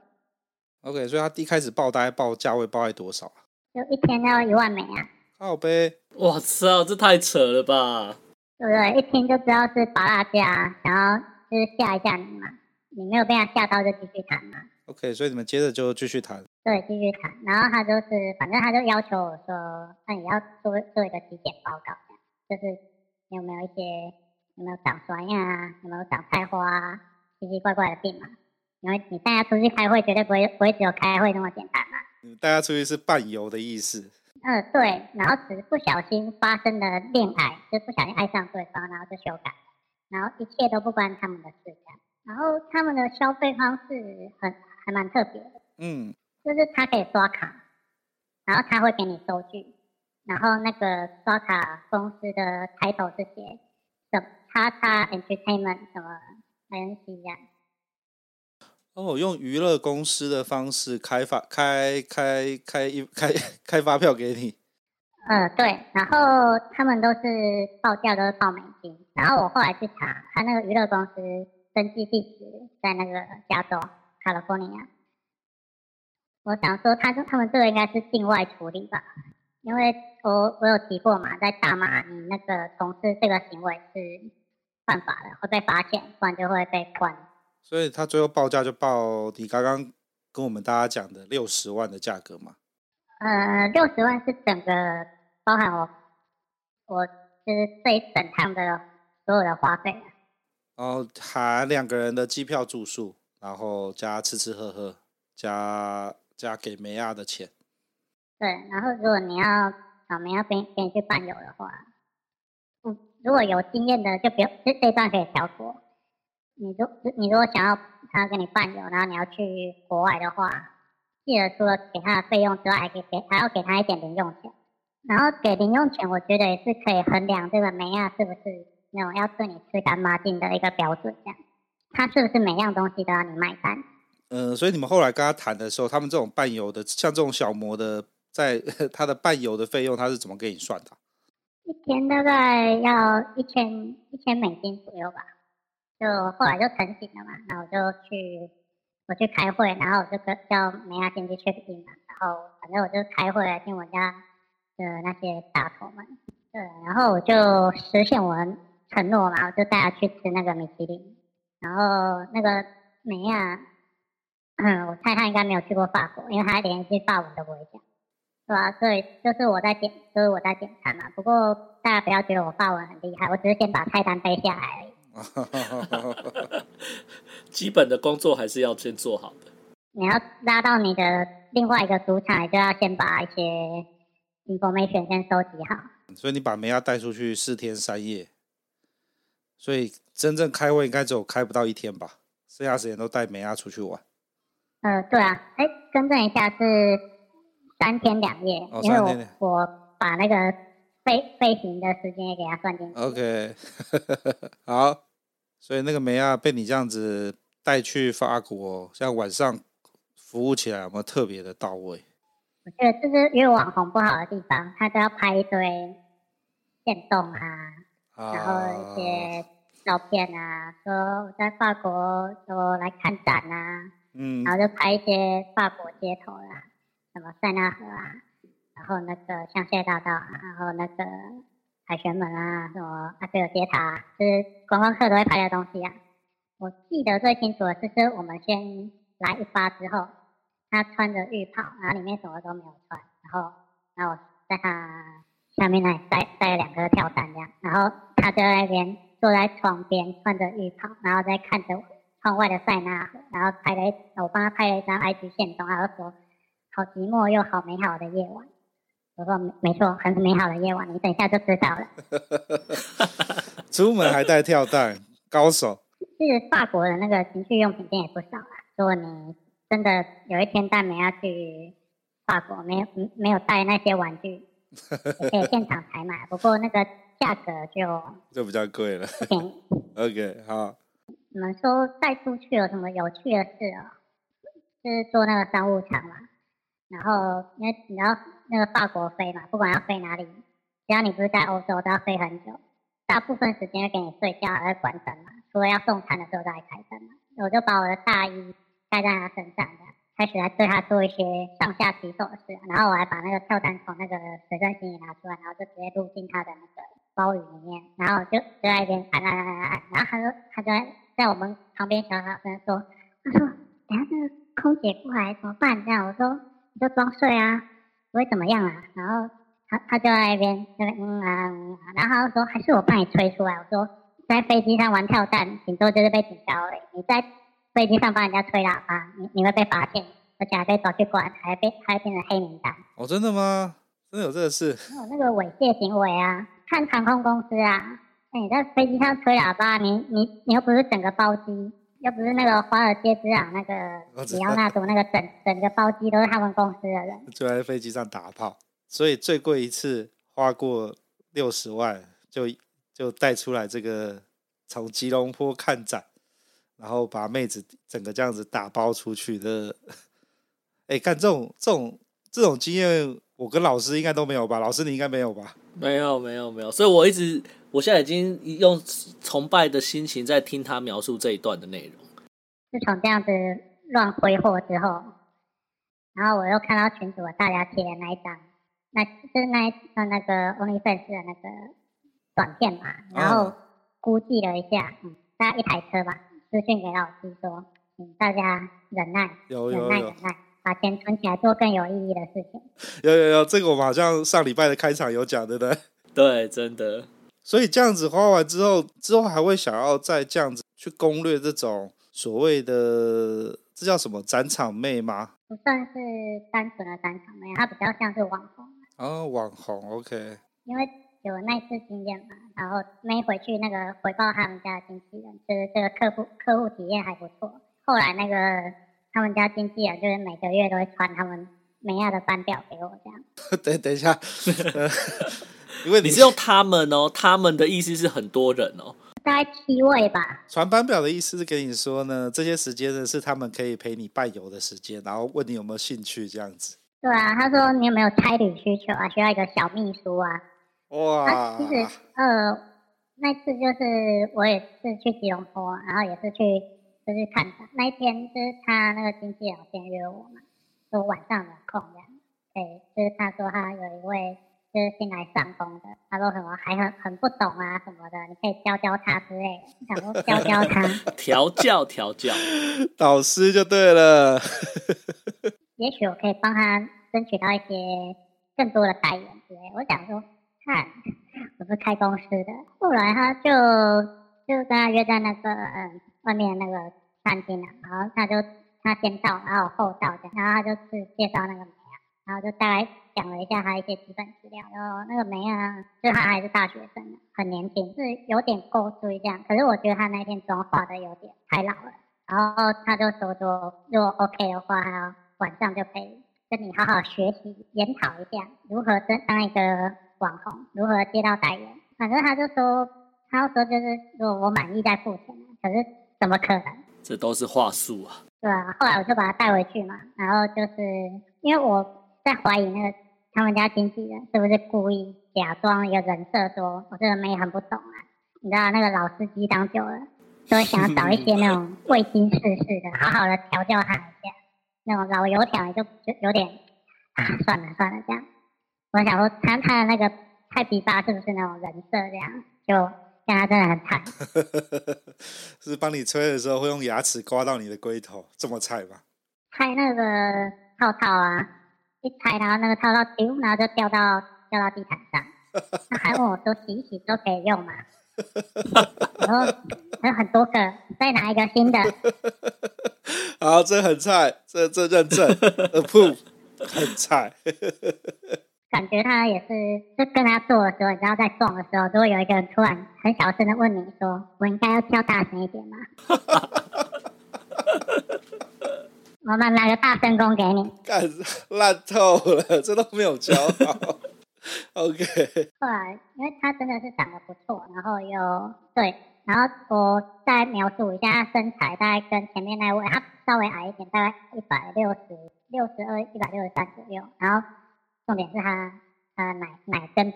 OK，所以他一开始报大概报价位报在多少啊？就一天要一万美啊！靠呗！我操，这太扯了吧？对不对？一听就知道是拔辣价，然后就是吓一吓你嘛，你没有被他吓到就继续谈嘛。OK，所以你们接着就继续谈。对，继续谈。然后他就是，反正他就要求我说，那你要做做一个体检报告，就是你有没有一些有没有长酸呀，有没有长菜花啊，奇奇怪怪的病嘛。因为你大家出去开会，绝对不会不会只有开会那么简单嘛。你带他出去是伴游的意思。嗯、呃，对。然后只是不小心发生了恋爱，就不小心爱上对方，然后就修改，然后一切都不关他们的事这样。然后他们的消费方式很。还蛮特别的，嗯，就是他可以刷卡，然后他会给你收据，然后那个刷卡公司的抬头是写什么叉叉 Entertainment 什么 INC 这样。哦，用娱乐公司的方式开发开开开一开开发票给你。呃，对，然后他们都是报价都是报美金，然后我后来去查，他那个娱乐公司登记地址在那个加州。卡利福尼亚，我想说，他他们这个应该是境外处理吧，因为我我有提过嘛，在大马你那个从事这个行为是犯法的，会被罚钱，不然就会被关。所以他最后报价就报你刚刚跟我们大家讲的六十万的价格嘛？呃，六十万是整个包含我，我就是这一整趟的所有的花费。哦，含两个人的机票住宿。然后加吃吃喝喝，加加给梅亚的钱。对，然后如果你要找梅亚跟跟你去伴游的话，嗯，如果有经验的就不用，这这段可以跳过。你如你如果想要他跟你伴游，然后你要去国外的话，记得除了给他的费用之外，还可以给还要给他一点零用钱。然后给零用钱，我觉得也是可以衡量这个梅亚是不是那种要对你吃干抹净的一个标准，这样。他是不是每样东西都要你买单？嗯、呃，所以你们后来跟他谈的时候，他们这种伴游的，像这种小模的，在 他的伴游的费用，他是怎么给你算的？一天大概要一千一千美金左右吧。就后来就成型了嘛，然后我就去我去开会，然后我就跟叫梅亚先去 check in 嘛，然后反正我就开会听我家的那些大头们，对，然后我就实现我的承诺嘛，我就带他去吃那个米其林。然后那个梅亚，嗯，我猜他应该没有去过法国，因为他连一句法文都不会讲，对吧？所以就是我在点，就是我在点餐嘛。不过大家不要觉得我法文很厉害，我只是先把菜单背下来而已。基本的工作还是要先做好的。你要拉到你的另外一个主场，就要先把一些 information 先收集好。所以你把梅亚带出去四天三夜。所以真正开会应该只有开不到一天吧，剩下时间都带梅亚出去玩。呃，对啊，哎，更正一下是三天两夜，哦、因为我我把那个飞飞行的时间也给他算进去。OK，好，所以那个梅亚被你这样子带去法国，像晚上服务起来有没有特别的到位？我觉得这是因为网红不好的地方，他都要拍一堆电动啊。然后一些照片啊，说我在法国，说来看展啊，嗯，然后就拍一些法国街头啊，什么塞纳河啊，然后那个香榭大道啊，然后那个凯旋门啊，什么埃菲尔铁塔，就是观光客都会拍的东西啊。我记得最清楚的就是我们先来一发之后，他穿着浴袍，然后里面什么都没有穿，然后，然后我在他。下面那里带带了两个跳伞这样，然后他就在那边坐在床边穿着浴袍，然后在看着窗外的塞纳河，然后拍了一，我帮他拍了一张 IG 线动，然后说好寂寞又好美好的夜晚。我说没没错，很美好的夜晚，你等一下就知道了。出门还带跳蛋，高手。是法国的那个情趣用品店也不少啊。如果你真的有一天带美亚去法国，没有没有带那些玩具，也可以现场采买。不过那个价格就就比较贵了。OK，好。你们说带出去有什么有趣的事啊？就是坐那个商务舱嘛，然后因为你要那个法国飞嘛，不管要飞哪里，只要你不是在欧洲，都要飞很久。大部分时间会给你睡觉，还会关灯嘛。除了要送餐的时候再开灯嘛。我就把我的大衣盖在他身上的，开始来对他做一些上下其手的事。然后我还把那个跳单从那个随身行李拿出来，然后就直接录进他的那个包里面。然后就就在一边按按按按按。然后他说，他就在在我们旁边小小声说，他说，等下那个空姐过来怎么办？这样我说，你就装睡啊，不会怎么样啊。然后。他他就在那边，那边嗯啊嗯啊，然后他就说还是我帮你吹出来。我说在飞机上玩跳蛋，顶多就是被警告而已。你在飞机上帮人家吹喇叭，你你会被发现，而且还被抓去关，还被还变成黑名单。哦，真的吗？真的有这个事？有那个猥亵行为啊！看航空公司啊，那你在飞机上吹喇叭，你你你又不是整个包机，又不是那个华尔街之狼那个里奥纳多那个整整个包机都是他们公司的人，就在飞机上打炮。所以最贵一次花过六十万，就就带出来这个从吉隆坡看展，然后把妹子整个这样子打包出去的。哎，干这种这种这种经验，我跟老师应该都没有吧？老师你应该没有吧？没有没有没有。所以我一直我现在已经用崇拜的心情在听他描述这一段的内容。自从这样子乱挥霍之后，然后我又看到群主大家贴的那一张。那就是那那那个 OnlyFans 的那个短片嘛，然后估计了一下，嗯，大概一台车吧，私讯给老师说，请大家忍耐，有有有忍耐忍耐，把钱存起来做更有意义的事情。有有有，这个我们好像上礼拜的开场有讲，对不对？对，真的。所以这样子花完之后，之后还会想要再这样子去攻略这种所谓的这叫什么展场妹吗？不算是单纯的展场妹，它比较像是网红。哦，网红 OK，因为有那次经验嘛，然后没回去那个回报他们家的经纪人，就是这个客户客户体验还不错。后来那个他们家经纪人就是每个月都会传他们美亚的班表给我，这样。等等一下，因为你，你是用他们哦，他们的意思是很多人哦，大概七位吧。传班表的意思是跟你说呢，这些时间呢是他们可以陪你伴游的时间，然后问你有没有兴趣这样子。对啊，他说你有没有差旅需求啊？需要一个小秘书啊。哇。啊、其实呃，那次就是我也是去吉隆坡，然后也是去就是看他那一天，就是他那个经纪人先约我嘛，说晚上有空这样。对，就是他说他有一位就是新来上工的，他说什么还很很不懂啊什么的，你可以教教他之类的，想说教教他。调教调教，导师就对了。也许我可以帮他争取到一些更多的代言之类。我想说，看，我是开公司的。后来他就就跟他约在那个嗯外面那个餐厅了，然后他就他先到，然后后到这样，然后他就是介绍那个梅啊，然后就大概讲了一下他一些基本资料。然后那个梅啊，就他还是大学生，很年轻，是有点够追这样。可是我觉得他那天妆化的有点太老了。然后他就说说，如果 OK 的话，晚上就可以跟你好好学习研讨一下如何当当一个网红，如何接到代言。反正他就说，他说就是如果我满意再付钱，可是怎么可能？这都是话术啊。对啊，后来我就把他带回去嘛，然后就是因为我在怀疑那个他们家经纪人是不是故意假装一个人设，说我这个妹很不懂啊。你知道那个老司机当久了，都会想要找一些那种未经世事的，好好的调教他一下。那种老油条就就有点啊，算了算了这样。我想说，他他的那个菜比巴是不是那种人设这样？就跟他真的很惨。是帮你吹的时候会用牙齿刮到你的龟头，这么菜吗？拆那个套套啊，一拆然后那个套套丢，然后就掉到掉到地毯上。他还问我说洗一洗都可以用吗？然后还有很多个，再拿一个新的。好，这很菜，这这认证，approve，很菜。感觉他也是，就跟他做的时候，你知道在撞的时候，都会有一个人突然很小声的问你说：“我应该要跳大声一点吗？” 我们来个大声功给你。干烂透了，这都没有教好。OK。后来，因为他真的是长得不错，然后又对。然后我再描述一下他身材，大概跟前面那位他稍微矮一点，大概一百六十六十二、一百六十三左右。然后重点是他，他奶奶跟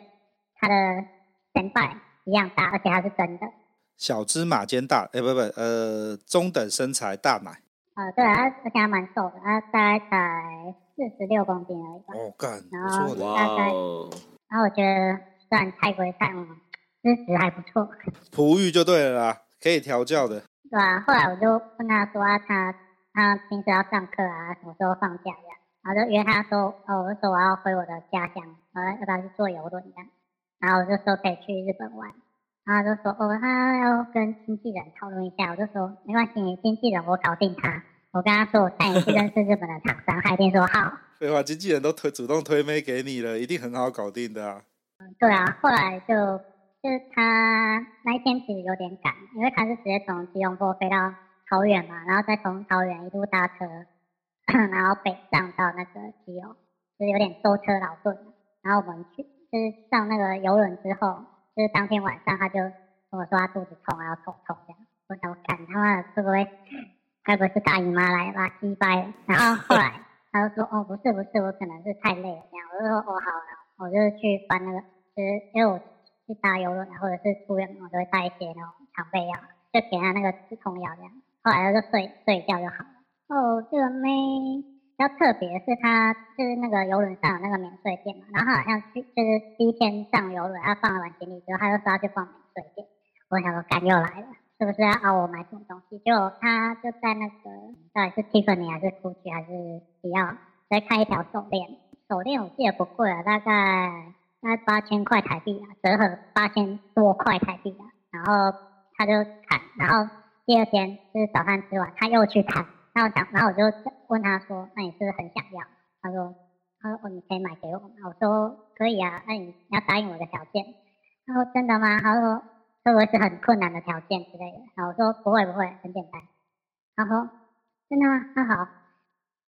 他的前辈一样大，而且他是真的。小芝麻肩大，哎不不，呃中等身材大奶。呃对，啊而且他蛮瘦的，他大概才四十六公斤而已吧。哦干，然后大概，哇然后我觉得虽然太贵太嗯。知识还不错，璞玉就对了啦，可以调教的。对啊，后来我就问他说啊，他他平时要上课啊，什么时候放假这样，然后就约他说，哦，我就说我要回我的家乡，我要要不要去坐游轮这样，然后我就说可以去日本玩，然后他就说哦，他要跟经纪人讨论一下，我就说没关系，你经纪人我搞定他，我跟他说我带你去认识日本的厂商，他一定说好。废话，经纪人都推主动推妹给你了，一定很好搞定的啊。嗯，对啊，后来就。就是他那一天其实有点赶，因为他是直接从吉隆坡飞到桃园嘛，然后再从桃园一路搭车，然后北上到那个基隆，就是有点舟车劳顿。然后我们去就是上那个游轮之后，就是当天晚上他就跟我说他肚子痛，然后痛痛这样。我想我赶他妈的会不会，该不会是大姨妈来拉鸡掰？然后后来他就说哦不是不是，我可能是太累了这样。我就说哦好了，我就去搬那个，就是因为我。去搭游轮啊，或者是出远门，我都会带一些那种常备药，就给他那个止痛药这样。后来他就睡睡一觉就好了。哦，这个妹比较特别，是他就是那个游轮上有那个免税店嘛，然后好像去就是第一天上游轮，他放了完行李之后，他就说要去逛免税店。我想说，干又来了，是不是要熬我买什么东西？就他就在那个到底是 Tiffany 还是 Gucci 还是迪奥，在看一条手链，手链我记得不贵啊，大概。那八千块台币啊，折合八千多块台币啊。然后他就砍，然后第二天就是早餐吃完，他又去砍。然后想，然后我就问他说：“那你是不是很想要？”他说：“他说哦，你可以买给我吗？”我说：“可以啊，那你要答应我的条件。”他说：“真的吗？”他说：“会不会是很困难的条件之类的？”然后我说：“不会不会，很简单。”他说：“真的吗？那好，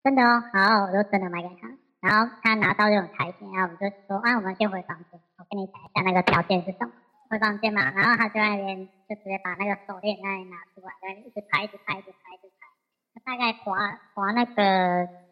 真的哦，好，我就真的买给他。”然后他拿到这种台钱，然后我们就说啊，我们先回房间，我跟你讲一下那个条件是什么。回房间嘛，然后他在那边就直接把那个手链那里拿出来，在那里一直拍，一直拍，一直拍，一直。大概划划那个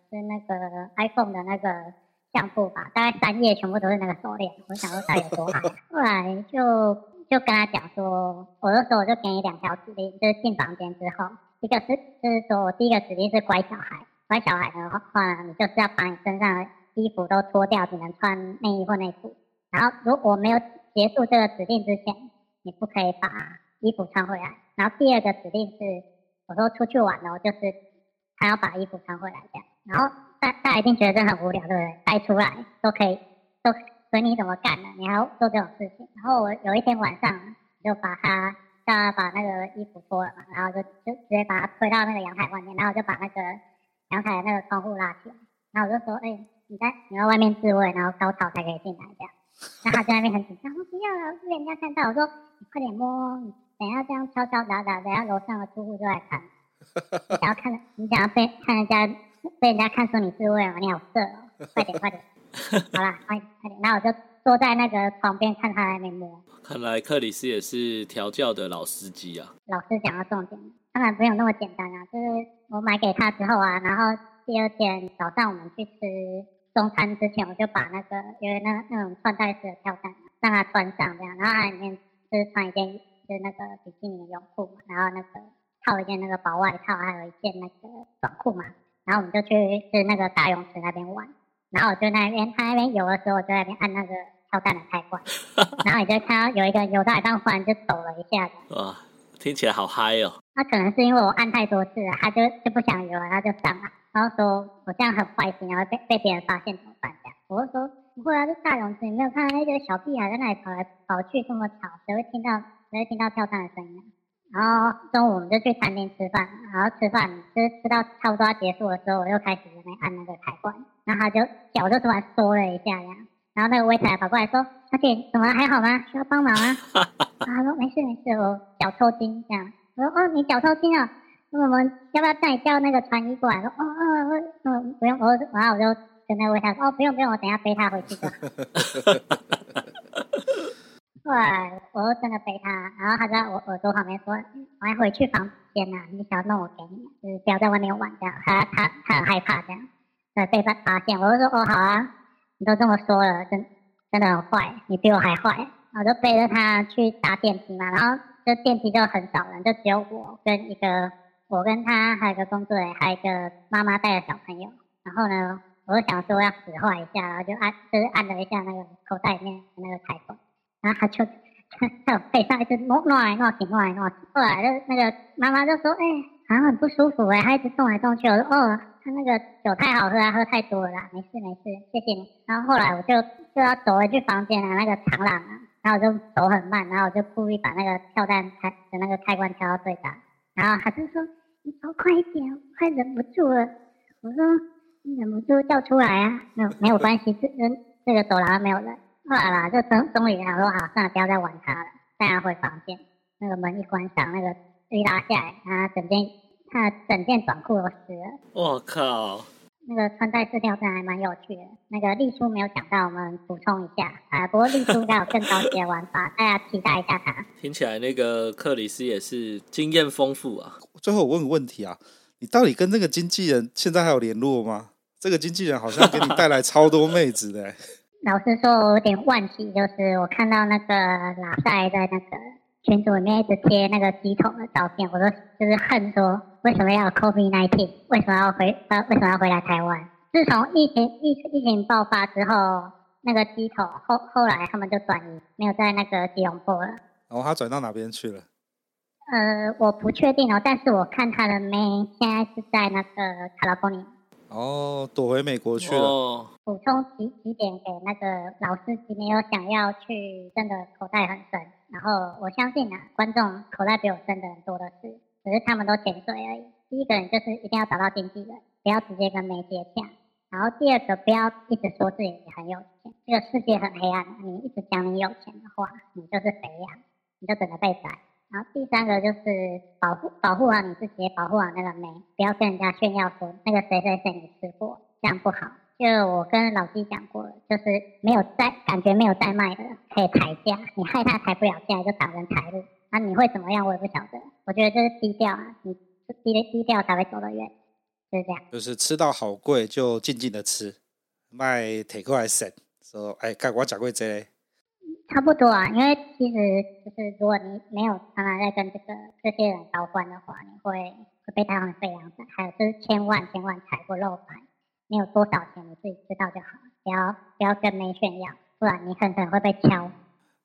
是那个 iPhone 的那个相簿吧，大概三页全部都是那个手链。我想说他有多好，后来就就跟他讲说，我就说我就给你两条指令，就是进房间之后，一个是就是说我第一个指令是乖小孩。乖小孩的话，你就是要把你身上的衣服都脱掉，只能穿内衣或内裤。然后，如果没有结束这个指令之前，你不可以把衣服穿回来。然后第二个指令是，我说出去玩了，就是还要把衣服穿回来这样。然后大大家一定觉得这很无聊，对不对？带出来都可以，都随你怎么干的，你还要做这种事情。然后我有一天晚上就把他叫他把那个衣服脱了嘛，然后就就直接把他推到那个阳台外面，然后就把那个。阳台的那个窗户拉起来，然后我就说：“哎、你在你在外面自慰，然后高潮才可以进来这样。”然后他在那边很紧张，说：“不要了，被人家看到。”我说：“你快点摸，你等下这样敲敲打打，等下楼上的住户就来看。你想要看，你想要被看人家被人家看出你是为了？你好色哦！快点快点，好啦，快点快点。然后我就坐在那个床边看他在那边摸。看来克里斯也是调教的老司机啊。老师讲到重点，当然没有那么简单啊，就是。我买给他之后啊，然后第二天早上我们去吃中餐之前，我就把那个因为那那种穿戴式的跳蛋让他穿上这样，然后他里面就是穿一件就是那个比基尼的泳裤，然后那个套一件那个薄外套，还有一件那个短裤嘛，然后我们就去是那个大泳池那边玩，然后我就那边他那边游的时候，我就在那边按那个跳蛋的开关，然后你就看到有一个游到一半忽然就抖了一下子。哇，听起来好嗨哦！那可能是因为我按太多次了，他就就不想游了，他就上了。然后说我这样很坏心，然后被被别人发现怎么办？这样，我就说不会啊，这大泳池你没有看到那个小屁孩在那里跑来跑去这么吵，谁会听到谁会听到跳蛋的声音？然后中午我们就去餐厅吃饭，然后吃饭就是吃到差不多要结束的时候，我又开始在那按那个开关，然后他就脚就突然缩了一下，这样，然后那个 waiter 跑过来说：“小姐，怎么了还好吗？需要帮忙吗？”他说：“没事没事，我脚抽筋这样。”我说：“哦，你脚抽筋啊？那我们要不要带你叫那个船医过来？”说：“哦哦哦，不用。”我然后我就跟那个 waiter 说：“哦，不用不用，我等下背他回去。” 后来我就真的背他，然后他在我耳朵旁边说：“我要回去房间呐，你想要弄我给你，就是不要在外面玩这样。”他他他很害怕这样，呃，被发发现，我就说：“哦，好啊，你都这么说了，真真的很坏，你比我还坏。”我就背着他去搭电梯嘛，然后这电梯就很少人，就只有我跟一个我跟他还有一个工作人员，还有一个妈妈带着小朋友。然后呢，我就想说要使坏一下，然后就按就是按了一下那个口袋里面的那个开关。然后他就在我背上一直挪挪来挪去，挪来挪去。后来就那个妈妈就说：“哎、好像很不舒服哎、欸，他一直动来动去。”我说：“哦，他那个酒太好喝啊，喝太多了啦，没事没事，谢谢你。”然后后来我就就要走回去房间了，那个长廊啊，然后我就走很慢，然后我就故意把那个跳蛋开的那个开关调到最大，然后他就说：“你走快一点，快忍不住了。”我说：“你忍不住叫出来啊，没有没有关系，这这这个走廊没有人。”后来啦，就终终于想说好，算了，不要再玩它了，带他回房间。那个门一关上，那个一拉下来，他整件他整件短裤都湿了。我靠！那个穿戴式吊带还蛮有趣的。那个丽叔没有讲到，我们补充一下啊。不过丽叔应该有更高级的玩法，大家期待一下他。听起来那个克里斯也是经验丰富啊。最后我问个问题啊，你到底跟那个经纪人现在还有联络吗？这个经纪人好像给你带来超多妹子的、欸。老实说，我有点惋惜，就是我看到那个拉塞在那个群组里面一直贴那个机桶的照片，我都就是恨说，为什么要 COVID-19？为什么要回呃为什么要回来台湾？自从疫情疫疫情爆发之后，那个机桶后后来他们就转移，没有在那个吉隆坡了。然后他转到哪边去了？呃，我不确定哦，但是我看他的妹现在是在那个 California。哦，躲回美国去了。哦、补充几几点给那个老司机，没有想要去，真的口袋很深。然后我相信啊，观众口袋比我深的人多的是，只是他们都潜水而已。第一个人就是一定要找到经纪人，不要直接跟媒接洽。然后第二个，不要一直说自己很有钱，这个世界很黑暗，你一直讲你有钱的话，你就是肥羊，你就等着被宰。然后第三个就是保护保护好你自己，保护好那个妹，不要跟人家炫耀说那个谁谁谁你吃过，这样不好。就我跟老弟讲过，就是没有在感觉没有在卖的可以抬价，你害他抬不了价就打人财路，那你会怎么样我也不晓得。我觉得这是低调啊，你低低调才会走得远，就是这样。就是吃到好贵就静静的吃，卖铁过来省，说哎，该我讲过这个。差不多啊，因为其实就是如果你没有常常在跟这个这些人交换的话，你会会被他们这样子。还有就是千万千万财不露白，你有多少钱你自己知道就好，不要不要跟妹炫耀，不然你很可能会被敲。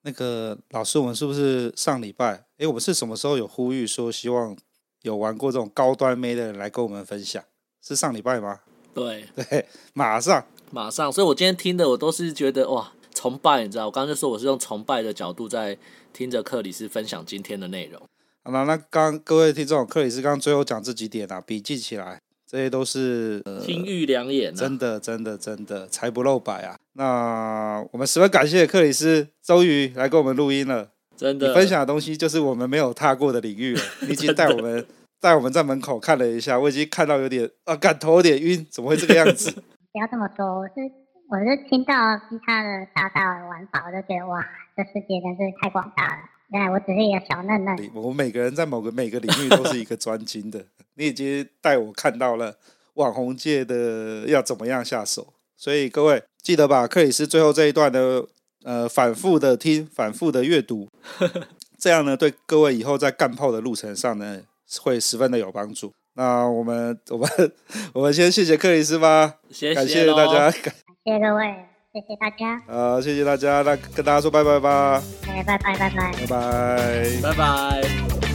那个老师，我们是不是上礼拜？哎，我们是什么时候有呼吁说希望有玩过这种高端妹的人来跟我们分享？是上礼拜吗？对对，马上马上。所以我今天听的我都是觉得哇。崇拜，你知道？我刚刚就说我是用崇拜的角度在听着克里斯分享今天的内容。好了，那刚各位听众，克里斯刚刚最后讲这几点啊，笔记起来，这些都是、呃、金玉良言、啊，真的，真的，真的，财不露白啊。那我们十分感谢克里斯，终于来跟我们录音了。真的，你分享的东西就是我们没有踏过的领域了。你已经带我们带我们在门口看了一下，我已经看到有点啊，感头有点晕，怎么会这个样子？不要这么说，我是。我就听到其他的大大的玩法，我就觉得哇，这世界真是太广大了。原来我只是一个小嫩嫩。我们每个人在某个每个领域都是一个专精的。你已经带我看到了网红界的要怎么样下手，所以各位记得把克里斯最后这一段的呃反复的听，反复的阅读，这样呢对各位以后在干炮的路程上呢会十分的有帮助。那我们我们我们先谢谢克里斯吧，谢谢感谢大家。谢谢各位，谢谢大家。呃，谢谢大家，那跟大家说拜拜吧。哎，拜拜，拜拜，拜拜，拜拜。